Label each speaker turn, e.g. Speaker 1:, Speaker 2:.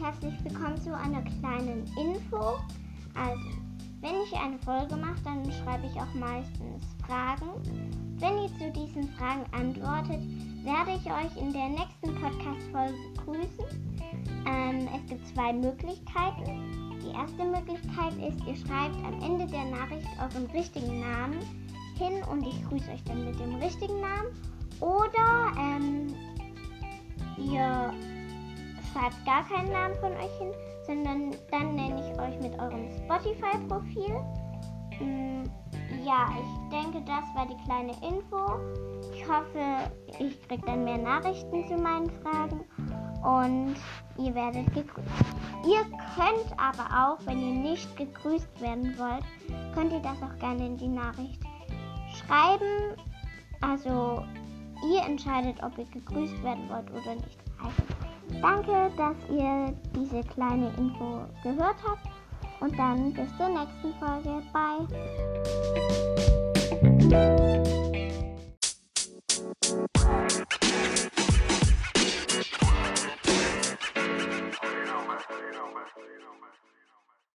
Speaker 1: herzlich willkommen zu einer kleinen Info. Also, wenn ich eine Folge mache, dann schreibe ich auch meistens Fragen. Wenn ihr zu diesen Fragen antwortet, werde ich euch in der nächsten Podcast-Folge grüßen. Ähm, es gibt zwei Möglichkeiten. Die erste Möglichkeit ist, ihr schreibt am Ende der Nachricht euren richtigen Namen hin und ich grüße euch dann mit dem richtigen Namen. Oder ähm, schreibt gar keinen Namen von euch hin, sondern dann nenne ich euch mit eurem Spotify-Profil. Mm, ja, ich denke, das war die kleine Info. Ich hoffe, ich kriege dann mehr Nachrichten zu meinen Fragen und ihr werdet gegrüßt. Ihr könnt aber auch, wenn ihr nicht gegrüßt werden wollt, könnt ihr das auch gerne in die Nachricht schreiben. Also ihr entscheidet, ob ihr gegrüßt werden wollt oder nicht. Also Danke, dass ihr diese kleine Info gehört habt und dann bis zur nächsten Folge. Bye. Thank you.